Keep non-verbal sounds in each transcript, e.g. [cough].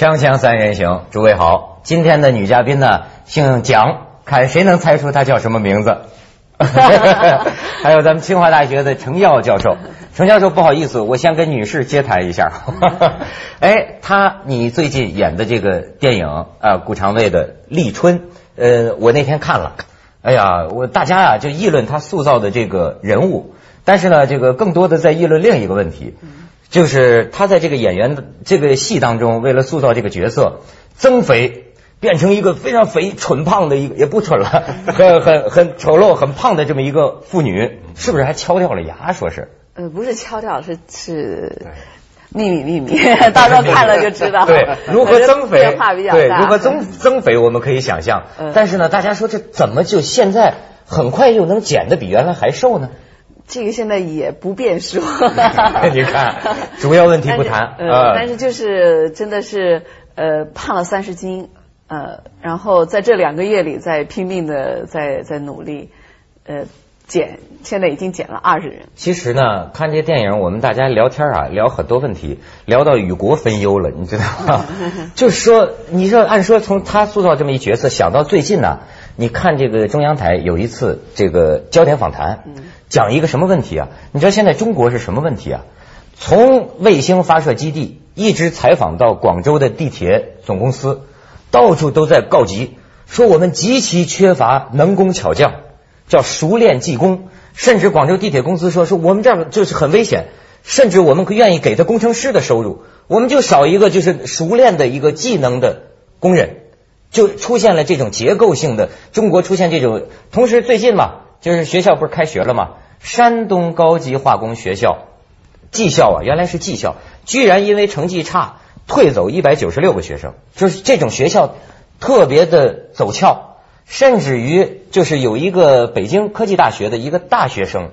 锵锵三人行，诸位好。今天的女嘉宾呢，姓蒋，看谁能猜出她叫什么名字。[laughs] 还有咱们清华大学的程耀教授，程教授不好意思，我先跟女士接谈一下。[laughs] 哎，她你最近演的这个电影啊，顾长卫的《立春》，呃，我那天看了，哎呀，我大家啊就议论她塑造的这个人物，但是呢，这个更多的在议论另一个问题，就是他在这个演员的这个戏当中，为了塑造这个角色，增肥。变成一个非常肥、蠢胖的一个，也不蠢了，[laughs] 很很很丑陋、很胖的这么一个妇女，是不是还敲掉了牙？说是？呃，不是敲掉，是是秘密秘密，到时候看了就知道。对，如何增肥？变化比较大。对，如何增增肥？我们可以想象。但是呢，大家说这怎么就现在很快又能减的比原来还瘦呢？这个现在也不便说。[laughs] 你看，主要问题不谈。呃，但是就是真的是呃胖了三十斤。呃，然后在这两个月里，在拼命的在在努力，呃，减，现在已经减了二十人。其实呢，看这电影，我们大家聊天啊，聊很多问题，聊到与国分忧了，你知道吗？[laughs] 就是说，你说按说从他塑造这么一角色，想到最近呢，你看这个中央台有一次这个焦点访谈，讲一个什么问题啊？你知道现在中国是什么问题啊？从卫星发射基地一直采访到广州的地铁总公司。到处都在告急，说我们极其缺乏能工巧匠，叫熟练技工。甚至广州地铁公司说，说我们这儿就是很危险，甚至我们愿意给他工程师的收入，我们就少一个就是熟练的一个技能的工人，就出现了这种结构性的中国出现这种。同时最近嘛，就是学校不是开学了嘛，山东高级化工学校技校啊，原来是技校，居然因为成绩差。退走一百九十六个学生，就是这种学校特别的走俏，甚至于就是有一个北京科技大学的一个大学生，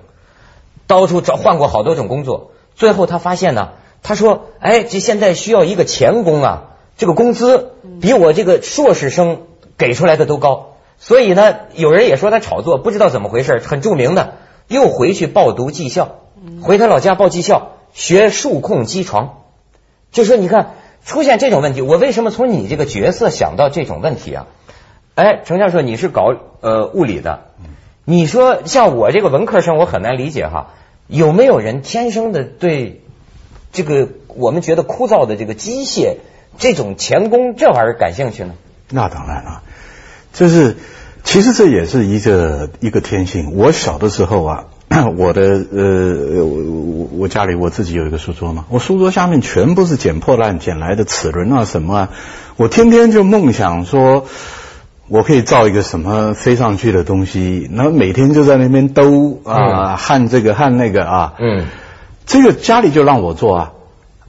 到处找换过好多种工作，最后他发现呢，他说：“哎，这现在需要一个钳工啊，这个工资比我这个硕士生给出来的都高。”所以呢，有人也说他炒作，不知道怎么回事，很著名的又回去报读技校，回他老家报技校学数控机床，就说你看。出现这种问题，我为什么从你这个角色想到这种问题啊？哎，程教授，你是搞呃物理的，你说像我这个文科生，我很难理解哈，有没有人天生的对这个我们觉得枯燥的这个机械这种钳工这玩意儿感兴趣呢？那当然了，就是其实这也是一个一个天性。我小的时候啊。[coughs] 我的呃，我我我家里我自己有一个书桌嘛，我书桌下面全部是捡破烂捡来的齿轮啊什么啊，我天天就梦想说，我可以造一个什么飞上去的东西，然后每天就在那边兜啊焊这个焊那个啊，嗯，这个家里就让我做啊，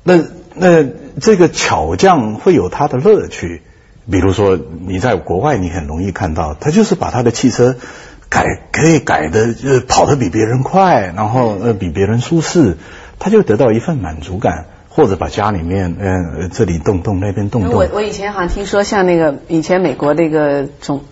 那那这个巧匠会有他的乐趣，比如说你在国外你很容易看到，他就是把他的汽车。改可以改的，呃，跑得比别人快，然后呃比别人舒适，他就得到一份满足感，或者把家里面，呃，这里动动，那边动动。我我以前好像听说，像那个以前美国那个总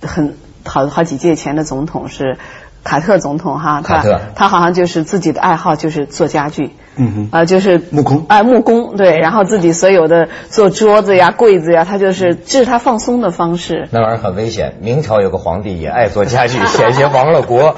很好好几届前的总统是卡特总统哈，他他好像就是自己的爱好就是做家具。嗯哼，啊，就是木工，哎，木工，对，然后自己所有的做桌子呀、柜子呀，他就是这是他放松的方式。那玩意儿很危险。明朝有个皇帝也爱做家具，险些亡了国。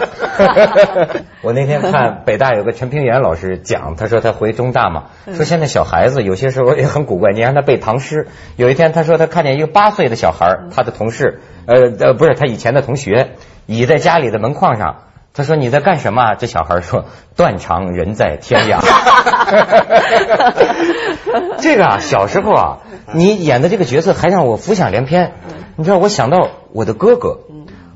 [laughs] 我那天看北大有个陈平原老师讲，他说他回中大嘛，说现在小孩子有些时候也很古怪，你让他背唐诗。有一天他说他看见一个八岁的小孩，他的同事，呃呃，不是他以前的同学，倚在家里的门框上。他说你在干什么？这小孩说断肠人在天涯。[laughs] 这个啊，小时候啊，你演的这个角色还让我浮想联翩。你知道，我想到我的哥哥，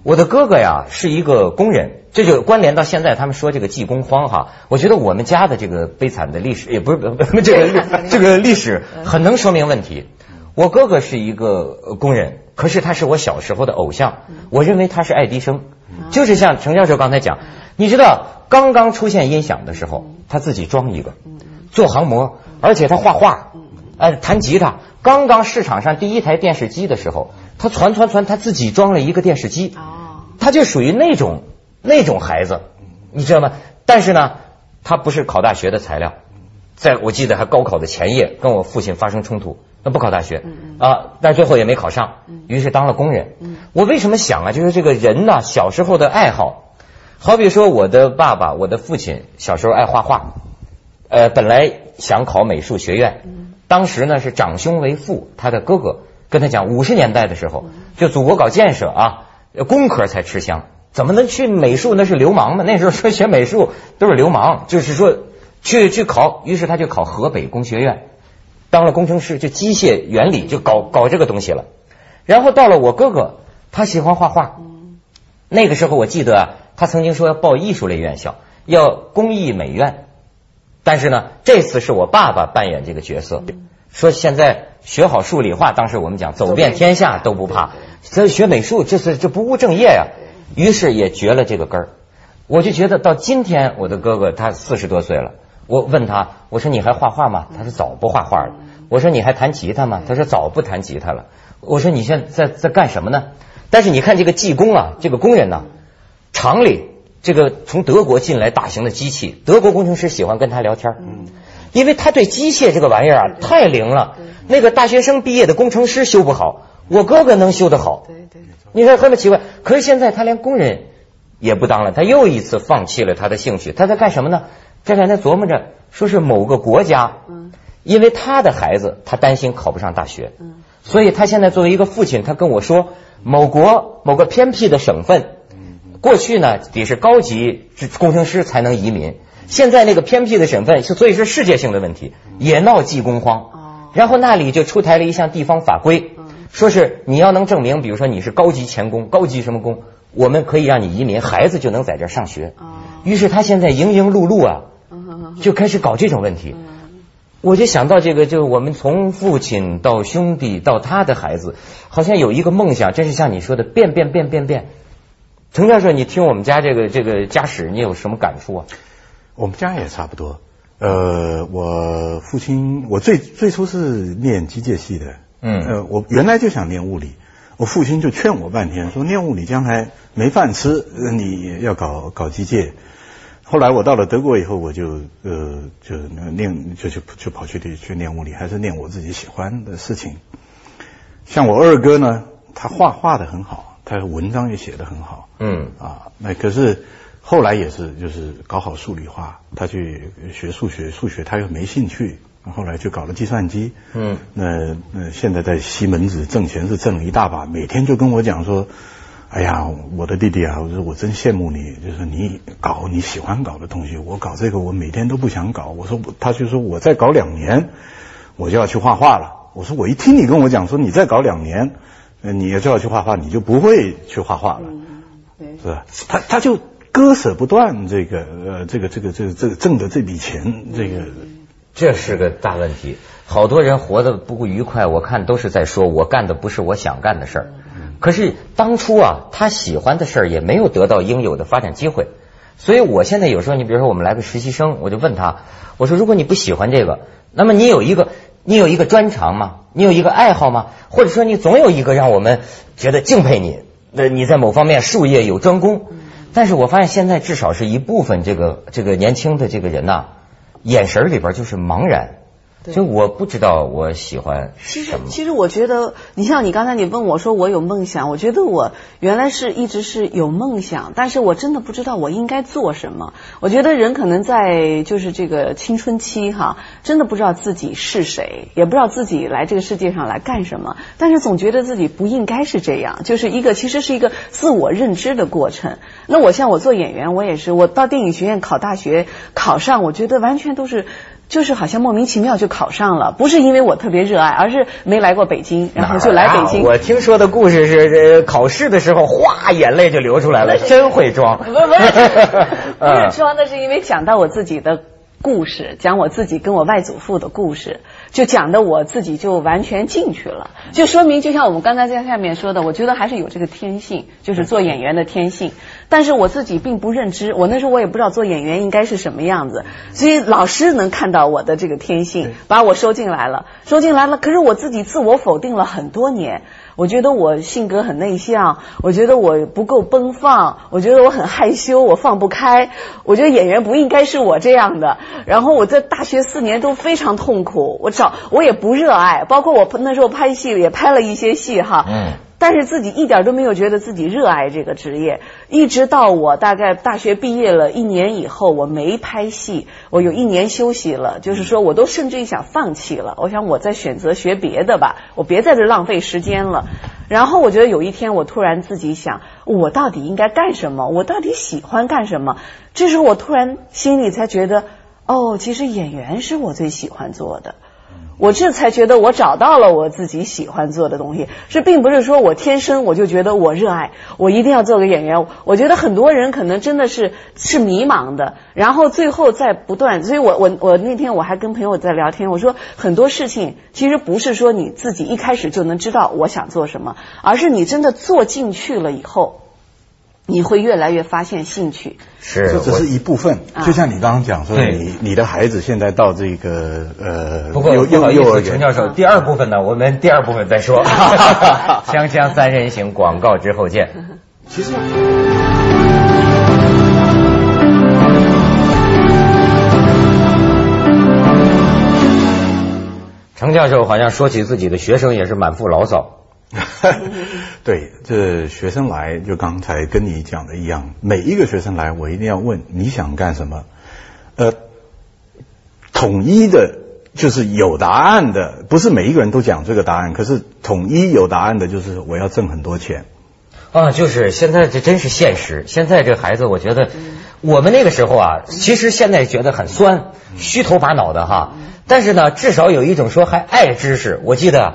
我的哥哥呀是一个工人，这就关联到现在他们说这个技工荒哈。我觉得我们家的这个悲惨的历史，也不是 [laughs] 这个这个历史很能说明问题。我哥哥是一个工人，可是他是我小时候的偶像，我认为他是爱迪生。就是像程教授刚才讲，你知道刚刚出现音响的时候，他自己装一个，做航模，而且他画画，呃，弹吉他。刚刚市场上第一台电视机的时候，他传传传，他自己装了一个电视机。哦，他就属于那种那种孩子，你知道吗？但是呢，他不是考大学的材料，在我记得还高考的前夜，跟我父亲发生冲突，那不考大学啊，但最后也没考上，于是当了工人。我为什么想啊？就是这个人呢，小时候的爱好，好比说我的爸爸，我的父亲小时候爱画画，呃，本来想考美术学院，当时呢是长兄为父，他的哥哥跟他讲，五十年代的时候，就祖国搞建设啊，工科才吃香，怎么能去美术？那是流氓嘛！那时候说学美术都是流氓，就是说去去考，于是他就考河北工学院，当了工程师，就机械原理就搞搞这个东西了。然后到了我哥哥，他喜欢画画，那个时候我记得啊，他曾经说要报艺术类院校，要工艺美院。但是呢，这次是我爸爸扮演这个角色，说现在学好数理化，当时我们讲走遍天下都不怕，所以学美术这是这不务正业呀。于是也绝了这个根儿。我就觉得到今天，我的哥哥他四十多岁了，我问他，我说你还画画吗？他说早不画画了。我说你还弹吉他吗？他说早不弹吉他了。我说你现在在在干什么呢？但是你看这个技工啊，这个工人呢，厂里。这个从德国进来大型的机器，德国工程师喜欢跟他聊天，嗯，因为他对机械这个玩意儿啊太灵了。那个大学生毕业的工程师修不好，我哥哥能修得好。对对，你说很奇怪。可是现在他连工人也不当了，他又一次放弃了他的兴趣。他在干什么呢？在在那琢磨着，说是某个国家，嗯，因为他的孩子他担心考不上大学，嗯，所以他现在作为一个父亲，他跟我说，某国某个偏僻的省份。过去呢，得是高级工程师才能移民。现在那个偏僻的省份，所以是世界性的问题，也闹技工荒。然后那里就出台了一项地方法规，说是你要能证明，比如说你是高级钳工、高级什么工，我们可以让你移民，孩子就能在这上学。于是他现在营营碌碌啊，就开始搞这种问题。我就想到这个，就是我们从父亲到兄弟到他的孩子，好像有一个梦想，真是像你说的变变变变变。程教授，你听我们家这个这个家史，你有什么感触啊？我们家也差不多。呃，我父亲，我最最初是念机械系的。嗯。呃，我原来就想念物理，我父亲就劝我半天，说念物理将来没饭吃，你要搞搞机械。后来我到了德国以后，我就呃就念就就就跑去去念物理，还是念我自己喜欢的事情。像我二哥呢，他画画的很好。他文章也写的很好，嗯啊，那可是后来也是就是搞好数理化，他去学数学，数学他又没兴趣，后来就搞了计算机，嗯，那那现在在西门子挣钱是挣了一大把，每天就跟我讲说，哎呀，我的弟弟啊，我说我真羡慕你，就是你搞你喜欢搞的东西，我搞这个我每天都不想搞，我说他就说我再搞两年，我就要去画画了，我说我一听你跟我讲说你再搞两年。你要就要去画画，你就不会去画画了，是吧？他他就割舍不断这个呃这个这个这个这个挣的这笔钱，这个这是个大问题。好多人活得不愉快，我看都是在说我干的不是我想干的事儿。可是当初啊，他喜欢的事儿也没有得到应有的发展机会。所以我现在有时候，你比如说我们来个实习生，我就问他，我说如果你不喜欢这个，那么你有一个。你有一个专长吗？你有一个爱好吗？或者说你总有一个让我们觉得敬佩你，那你在某方面术业有专攻。但是我发现现在至少是一部分这个这个年轻的这个人呐，眼神里边就是茫然。就我不知道我喜欢什么。其实我觉得，你像你刚才你问我说我有梦想，我觉得我原来是一直是有梦想，但是我真的不知道我应该做什么。我觉得人可能在就是这个青春期哈，真的不知道自己是谁，也不知道自己来这个世界上来干什么，但是总觉得自己不应该是这样，就是一个其实是一个自我认知的过程。那我像我做演员，我也是，我到电影学院考大学考上，我觉得完全都是。就是好像莫名其妙就考上了，不是因为我特别热爱，而是没来过北京，然后就来北京。我听说的故事是，考试的时候哗，眼泪就流出来了，真会装。不不 [laughs] 不是装，那是因为讲到我自己的。故事讲我自己跟我外祖父的故事，就讲的我自己就完全进去了，就说明就像我们刚才在下面说的，我觉得还是有这个天性，就是做演员的天性。但是我自己并不认知，我那时候我也不知道做演员应该是什么样子，所以老师能看到我的这个天性，把我收进来了，收进来了。可是我自己自我否定了很多年。我觉得我性格很内向，我觉得我不够奔放，我觉得我很害羞，我放不开。我觉得演员不应该是我这样的。然后我在大学四年都非常痛苦，我找我也不热爱，包括我那时候拍戏也拍了一些戏哈。嗯。但是自己一点都没有觉得自己热爱这个职业，一直到我大概大学毕业了一年以后，我没拍戏，我有一年休息了，就是说我都甚至于想放弃了，我想我再选择学别的吧，我别在这浪费时间了。然后我觉得有一天我突然自己想，我到底应该干什么？我到底喜欢干什么？这时候我突然心里才觉得，哦，其实演员是我最喜欢做的。我这才觉得我找到了我自己喜欢做的东西，这并不是说我天生我就觉得我热爱，我一定要做个演员。我觉得很多人可能真的是是迷茫的，然后最后在不断。所以我我我那天我还跟朋友在聊天，我说很多事情其实不是说你自己一开始就能知道我想做什么，而是你真的做进去了以后。你会越来越发现兴趣，是这只是一部分。就像你刚刚讲说，你你的孩子现在到这个呃，不过幼幼儿园，陈教授，第二部分呢，我们第二部分再说。[laughs] 锵锵三人行，广告之后见。其实，程教授好像说起自己的学生也是满腹牢骚。[laughs] 对，这学生来就刚才跟你讲的一样，每一个学生来，我一定要问你想干什么。呃，统一的，就是有答案的，不是每一个人都讲这个答案，可是统一有答案的，就是我要挣很多钱。啊，就是现在这真是现实。现在这孩子，我觉得我们那个时候啊，其实现在觉得很酸，虚头巴脑的哈。但是呢，至少有一种说还爱知识。我记得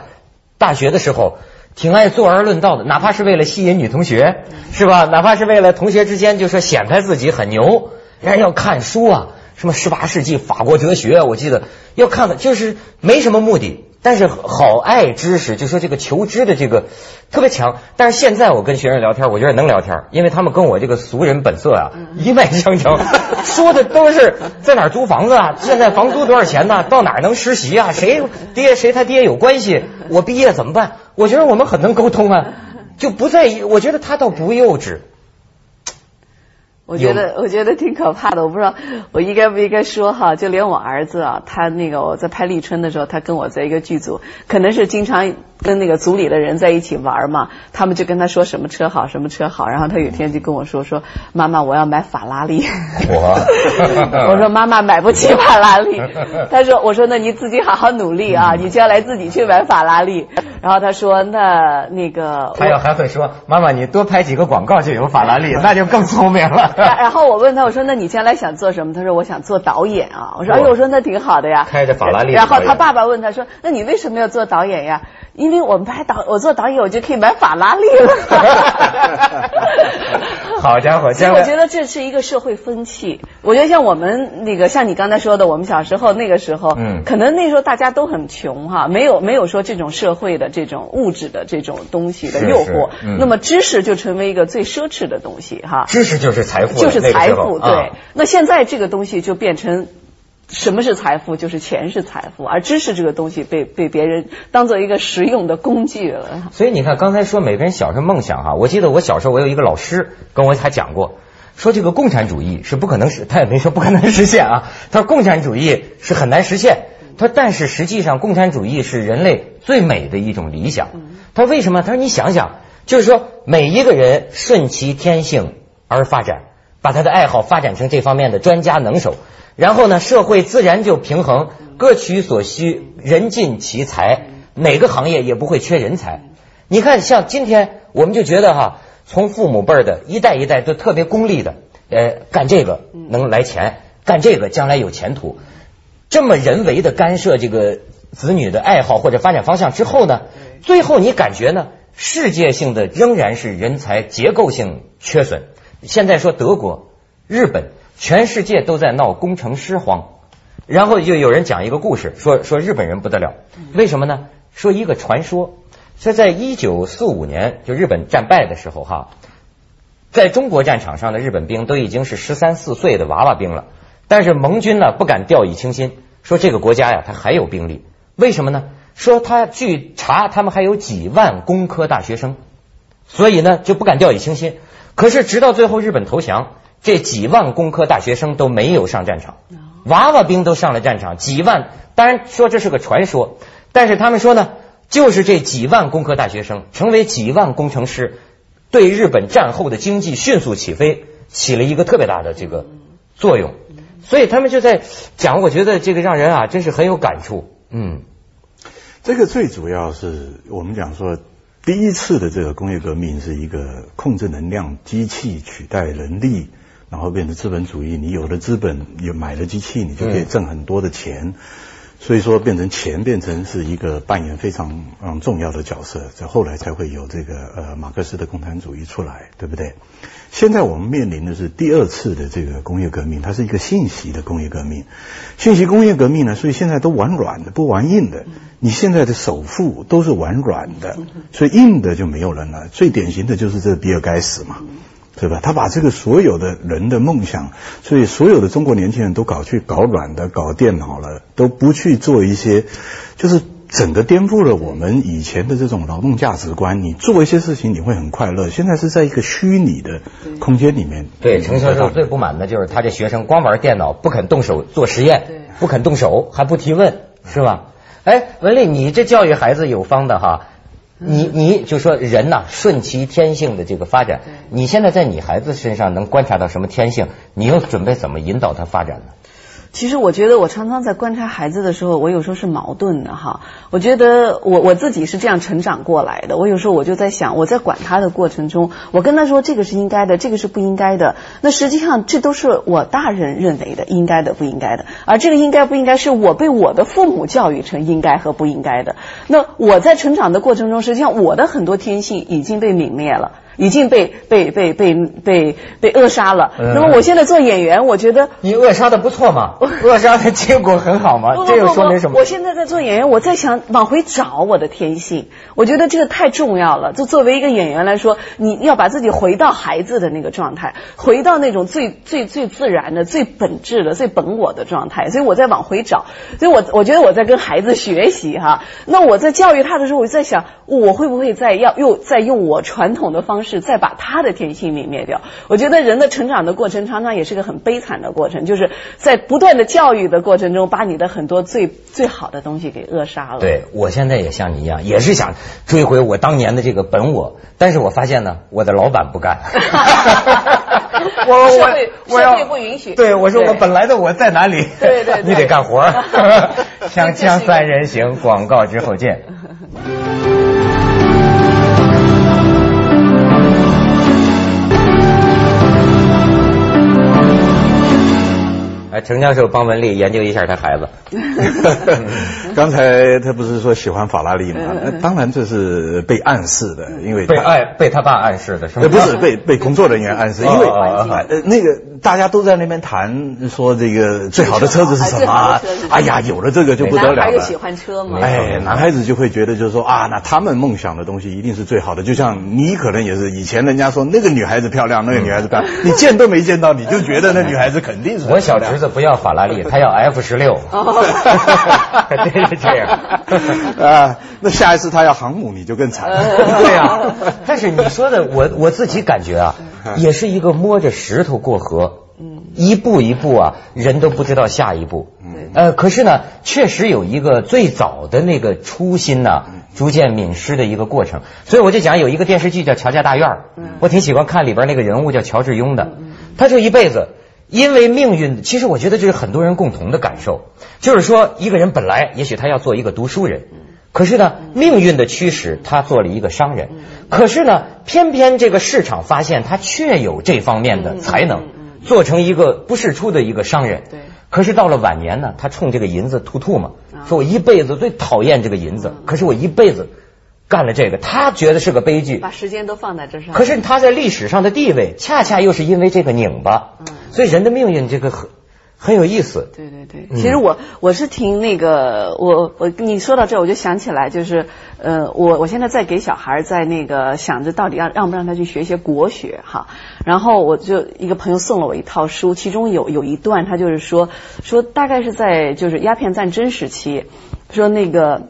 大学的时候。挺爱坐而论道的，哪怕是为了吸引女同学，是吧？哪怕是为了同学之间就说显摆自己很牛，人家要看书啊，什么十八世纪法国哲学，我记得要看的，就是没什么目的。但是好爱知识，就说这个求知的这个特别强。但是现在我跟学生聊天，我觉得能聊天，因为他们跟我这个俗人本色啊一脉相承，说的都是在哪租房子啊，现在房租多少钱呢？到哪能实习啊？谁爹谁他爹有关系？我毕业怎么办？我觉得我们很能沟通啊，[laughs] 就不在意。我觉得他倒不幼稚。我觉得我觉得挺可怕的，我不知道我应该不应该说哈，就连我儿子啊，他那个我在拍立春的时候，他跟我在一个剧组，可能是经常跟那个组里的人在一起玩嘛，他们就跟他说什么车好什么车好，然后他有一天就跟我说说妈妈我要买法拉利，我 [laughs] 我说妈妈买不起法拉利，他说我说那你自己好好努力啊，你将来自己去买法拉利，然后他说那那个他要还会说妈妈你多拍几个广告就有法拉利，[laughs] 那就更聪明了。然后我问他，我说：“那你将来想做什么？”他说：“我想做导演啊。”我说：“哎呦，我说那挺好的呀。”开着法拉利。然后他爸爸问他说：“那你为什么要做导演呀？”因为我们拍导，我做导演我就可以买法拉利了。[laughs] 好家伙！所以我觉得这是一个社会风气。我觉得像我们那个，像你刚才说的，我们小时候那个时候，嗯，可能那时候大家都很穷哈，没有没有说这种社会的这种物质的这种东西的诱惑，那么知识就成为一个最奢侈的东西哈。知识就是财富，就是财富。对。那现在这个东西就变成。什么是财富？就是钱是财富，而知识这个东西被被别人当做一个实用的工具了。所以你看，刚才说每个人小时候梦想哈，我记得我小时候我有一个老师跟我还讲过，说这个共产主义是不可能实，他也没说不可能实现啊。他说共产主义是很难实现，他但是实际上共产主义是人类最美的一种理想。他为什么？他说你想想，就是说每一个人顺其天性而发展，把他的爱好发展成这方面的专家能手。然后呢，社会自然就平衡，各取所需，人尽其才，哪个行业也不会缺人才。你看，像今天我们就觉得哈，从父母辈的一代一代都特别功利的，呃，干这个能来钱，干这个将来有前途。这么人为的干涉这个子女的爱好或者发展方向之后呢，最后你感觉呢，世界性的仍然是人才结构性缺损。现在说德国、日本。全世界都在闹工程师荒，然后就有人讲一个故事，说说日本人不得了，为什么呢？说一个传说，说在一九四五年就日本战败的时候哈，在中国战场上的日本兵都已经是十三四岁的娃娃兵了，但是盟军呢不敢掉以轻心，说这个国家呀他还有兵力，为什么呢？说他据查，他们还有几万工科大学生，所以呢就不敢掉以轻心。可是直到最后日本投降，这几万工科大学生都没有上战场，娃娃兵都上了战场，几万。当然说这是个传说，但是他们说呢，就是这几万工科大学生成为几万工程师，对日本战后的经济迅速起飞起了一个特别大的这个作用。所以他们就在讲，我觉得这个让人啊，真是很有感触。嗯，这个最主要是我们讲说，第一次的这个工业革命是一个控制能量机器取代人力，然后变成资本主义。你有了资本，有买了机器，你就可以挣很多的钱。所以说，变成钱变成是一个扮演非常嗯重要的角色，在后来才会有这个呃马克思的共产主义出来，对不对？现在我们面临的是第二次的这个工业革命，它是一个信息的工业革命。信息工业革命呢，所以现在都玩软的，不玩硬的。你现在的首富都是玩软的，所以硬的就没有人了。最典型的就是这比尔盖茨嘛。对吧？他把这个所有的人的梦想，所以所有的中国年轻人都搞去搞软的、搞电脑了，都不去做一些，就是整个颠覆了我们以前的这种劳动价值观。你做一些事情你会很快乐，现在是在一个虚拟的空间里面。对，程教授最不满的就是他这学生光玩电脑，不肯动手做实验，不肯动手，还不提问，是吧？哎，文丽，你这教育孩子有方的哈。你你就说人呐，顺其天性的这个发展，你现在在你孩子身上能观察到什么天性？你又准备怎么引导他发展呢？其实我觉得，我常常在观察孩子的时候，我有时候是矛盾的哈。我觉得我我自己是这样成长过来的。我有时候我就在想，我在管他的过程中，我跟他说这个是应该的，这个是不应该的。那实际上这都是我大人认为的应该的、不应该的。而这个应该不应该，是我被我的父母教育成应该和不应该的。那我在成长的过程中，实际上我的很多天性已经被泯灭了。已经被被被被被被扼杀了。那么我现在做演员，我觉得你扼杀的不错嘛，[laughs] 扼杀的结果很好嘛，这又说明什么？我现在在做演员，我在想往回找我的天性。我觉得这个太重要了。就作为一个演员来说，你要把自己回到孩子的那个状态，回到那种最最最自然的、最本质的、最本我的状态。所以我在往回找。所以我我觉得我在跟孩子学习哈。那我在教育他的时候，我就在想，我会不会再要又再用我传统的方。是再把他的天性泯灭掉。我觉得人的成长的过程常常也是个很悲惨的过程，就是在不断的教育的过程中，把你的很多最最好的东西给扼杀了。对我现在也像你一样，也是想追回我当年的这个本我，但是我发现呢，我的老板不干。[laughs] 我我我要不允许。对，我说我本来的我在哪里？对对，[laughs] 你得干活。锵锵三人行，广告之后见。[laughs] 哎，程教授帮文丽研究一下他孩子。[laughs] 刚才他不是说喜欢法拉利吗？当然这是被暗示的，因为被爱被他爸暗示的是吗？不是被被工作人员暗示，因为呃那个大家都在那边谈说这个最好的车子是什么？哎呀，有了这个就不得了了。喜欢车吗？哎，男孩子就会觉得就是说啊，那他们梦想的东西一定是最好的。就像你可能也是以前人家说那个女孩子漂亮，那个女孩子漂亮，[laughs] 你见都没见到，你就觉得那女孩子肯定是我小侄子不要法拉利，他要 F 十六。[laughs] 真是这样 [laughs] 啊！那下一次他要航母，你就更惨了。[laughs] 对啊，但是你说的，我我自己感觉啊，也是一个摸着石头过河，一步一步啊，人都不知道下一步。呃，可是呢，确实有一个最早的那个初心呢，逐渐泯失的一个过程。所以我就讲有一个电视剧叫《乔家大院》，我挺喜欢看里边那个人物叫乔致庸的，他就一辈子。因为命运，其实我觉得这是很多人共同的感受，就是说一个人本来也许他要做一个读书人，可是呢，命运的驱使他做了一个商人，可是呢，偏偏这个市场发现他确有这方面的才能，做成一个不世出的一个商人。对。可是到了晚年呢，他冲这个银子吐吐嘛，说我一辈子最讨厌这个银子，可是我一辈子。干了这个，他觉得是个悲剧，把时间都放在这上。可是他在历史上的地位，恰恰又是因为这个拧巴，所以人的命运这个很很有意思。对对对，其实我我是听那个我我你说到这，我就想起来，就是呃，我我现在在给小孩在那个想着到底要让不让他去学一些国学哈，然后我就一个朋友送了我一套书，其中有有一段他就是说说大概是在就是鸦片战争时期，说那个。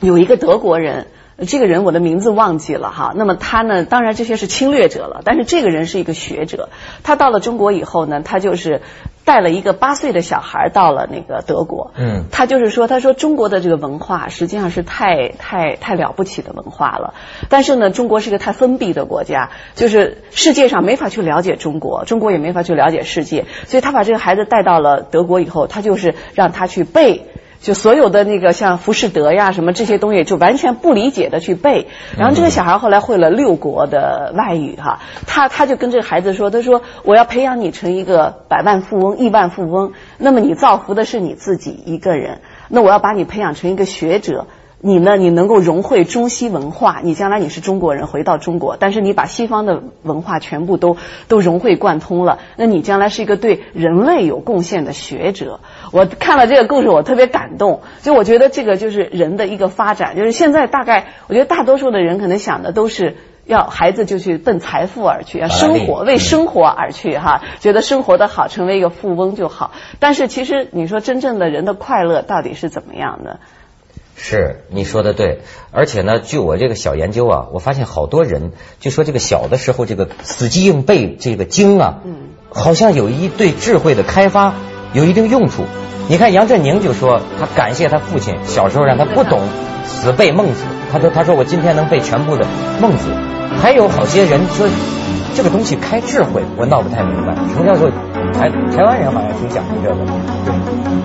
有一个德国人。这个人我的名字忘记了哈，那么他呢？当然这些是侵略者了，但是这个人是一个学者。他到了中国以后呢，他就是带了一个八岁的小孩到了那个德国。嗯，他就是说，他说中国的这个文化实际上是太太太了不起的文化了，但是呢，中国是一个太封闭的国家，就是世界上没法去了解中国，中国也没法去了解世界，所以他把这个孩子带到了德国以后，他就是让他去背。就所有的那个像浮士德呀什么这些东西，就完全不理解的去背。然后这个小孩后来会了六国的外语哈，他他就跟这个孩子说，他说我要培养你成一个百万富翁、亿万富翁，那么你造福的是你自己一个人，那我要把你培养成一个学者。你呢？你能够融汇中西文化，你将来你是中国人，回到中国，但是你把西方的文化全部都都融会贯通了，那你将来是一个对人类有贡献的学者。我看了这个故事，我特别感动。就我觉得这个就是人的一个发展，就是现在大概我觉得大多数的人可能想的都是要孩子就去奔财富而去，要生活为生活而去哈，觉得生活的好，成为一个富翁就好。但是其实你说真正的人的快乐到底是怎么样的？是你说的对，而且呢，据我这个小研究啊，我发现好多人就说这个小的时候这个死记硬背这个经啊，嗯，好像有一对智慧的开发有一定用处。你看杨振宁就说他感谢他父亲小时候让他不懂死背孟子，他说他说我今天能背全部的孟子。还有好些人说这个东西开智慧，我闹不太明白。什么叫做台台湾人好像挺讲究这个，对。